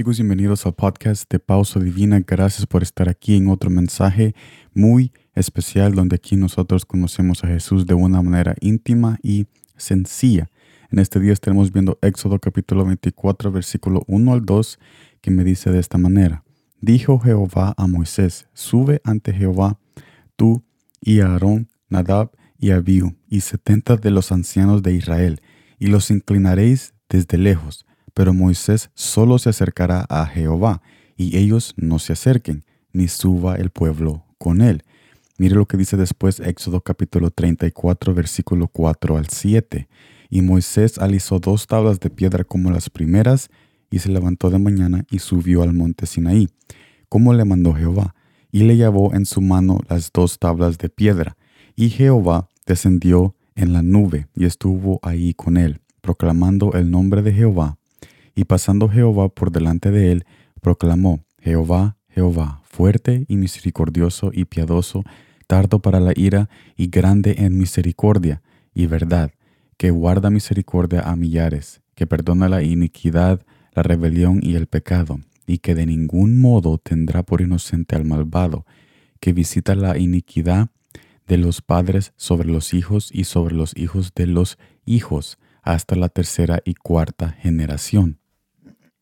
Chicos, bienvenidos al podcast de Pausa Divina. Gracias por estar aquí en otro mensaje muy especial donde aquí nosotros conocemos a Jesús de una manera íntima y sencilla. En este día estaremos viendo Éxodo capítulo 24, versículo 1 al 2, que me dice de esta manera. Dijo Jehová a Moisés, sube ante Jehová tú y Aarón, Nadab y Abiú, y setenta de los ancianos de Israel, y los inclinaréis desde lejos pero Moisés solo se acercará a Jehová, y ellos no se acerquen, ni suba el pueblo con él. Mire lo que dice después Éxodo capítulo 34, versículo 4 al 7. Y Moisés alisó dos tablas de piedra como las primeras, y se levantó de mañana y subió al monte Sinaí, como le mandó Jehová, y le llevó en su mano las dos tablas de piedra. Y Jehová descendió en la nube y estuvo ahí con él, proclamando el nombre de Jehová y pasando Jehová por delante de él, proclamó, Jehová, Jehová, fuerte y misericordioso y piadoso, tardo para la ira y grande en misericordia y verdad, que guarda misericordia a millares, que perdona la iniquidad, la rebelión y el pecado, y que de ningún modo tendrá por inocente al malvado, que visita la iniquidad de los padres sobre los hijos y sobre los hijos de los hijos, hasta la tercera y cuarta generación.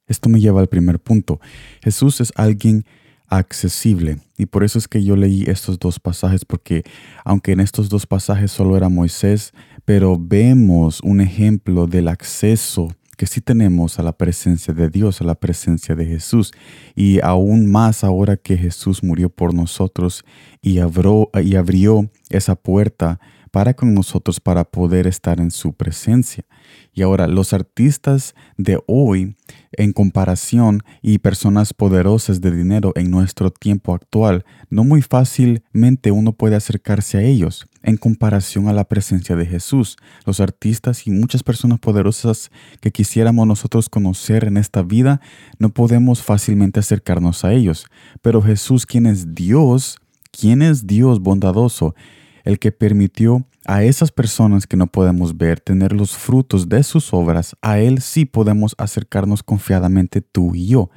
Esto me lleva al primer punto. Jesús es alguien accesible. Y por eso es que yo leí estos dos pasajes, porque aunque en estos dos pasajes solo era Moisés, pero vemos un ejemplo del acceso que sí tenemos a la presencia de Dios, a la presencia de Jesús. Y aún más ahora que Jesús murió por nosotros y abrió, y abrió esa puerta para con nosotros para poder estar en su presencia. Y ahora los artistas de hoy en comparación y personas poderosas de dinero en nuestro tiempo actual, no muy fácilmente uno puede acercarse a ellos en comparación a la presencia de Jesús. Los artistas y muchas personas poderosas que quisiéramos nosotros conocer en esta vida, no podemos fácilmente acercarnos a ellos. Pero Jesús, quien es Dios, quien es Dios bondadoso, el que permitió a esas personas que no podemos ver tener los frutos de sus obras, a Él sí podemos acercarnos confiadamente tú y yo.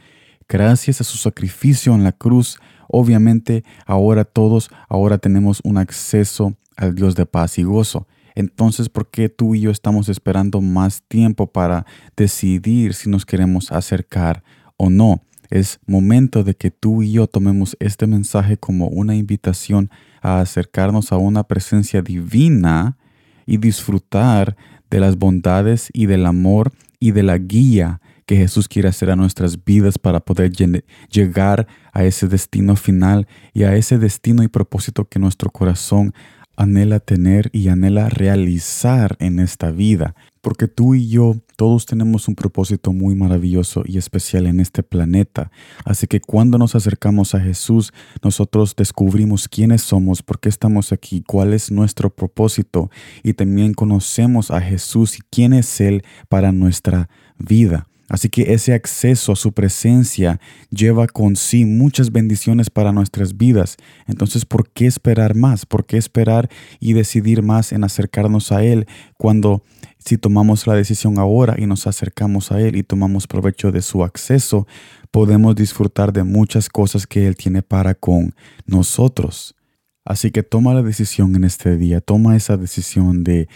Gracias a su sacrificio en la cruz, obviamente ahora todos, ahora tenemos un acceso al Dios de paz y gozo. Entonces, ¿por qué tú y yo estamos esperando más tiempo para decidir si nos queremos acercar o no? Es momento de que tú y yo tomemos este mensaje como una invitación a acercarnos a una presencia divina y disfrutar de las bondades y del amor y de la guía que Jesús quiere hacer a nuestras vidas para poder llegar a ese destino final y a ese destino y propósito que nuestro corazón anhela tener y anhela realizar en esta vida. Porque tú y yo todos tenemos un propósito muy maravilloso y especial en este planeta. Así que cuando nos acercamos a Jesús, nosotros descubrimos quiénes somos, por qué estamos aquí, cuál es nuestro propósito y también conocemos a Jesús y quién es Él para nuestra vida. Así que ese acceso a su presencia lleva con sí muchas bendiciones para nuestras vidas. Entonces, ¿por qué esperar más? ¿Por qué esperar y decidir más en acercarnos a Él cuando si tomamos la decisión ahora y nos acercamos a Él y tomamos provecho de su acceso, podemos disfrutar de muchas cosas que Él tiene para con nosotros? Así que toma la decisión en este día, toma esa decisión de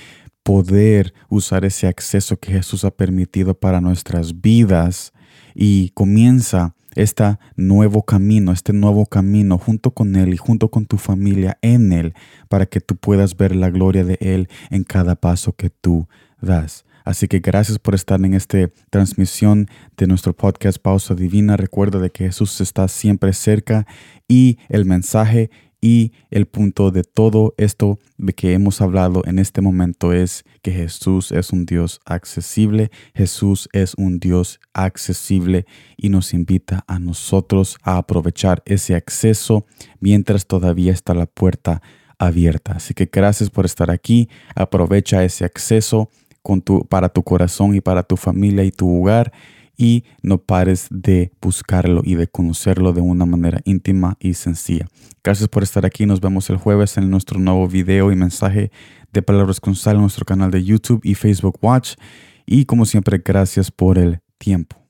poder usar ese acceso que Jesús ha permitido para nuestras vidas y comienza este nuevo camino, este nuevo camino junto con Él y junto con tu familia en Él para que tú puedas ver la gloria de Él en cada paso que tú das. Así que gracias por estar en esta transmisión de nuestro podcast Pausa Divina. Recuerda de que Jesús está siempre cerca y el mensaje y el punto de todo esto de que hemos hablado en este momento es que Jesús es un Dios accesible, Jesús es un Dios accesible y nos invita a nosotros a aprovechar ese acceso mientras todavía está la puerta abierta. Así que gracias por estar aquí, aprovecha ese acceso con tu, para tu corazón y para tu familia y tu hogar y no pares de buscarlo y de conocerlo de una manera íntima y sencilla. Gracias por estar aquí. Nos vemos el jueves en nuestro nuevo video y mensaje de Palabras con Sal en nuestro canal de YouTube y Facebook Watch. Y como siempre, gracias por el tiempo.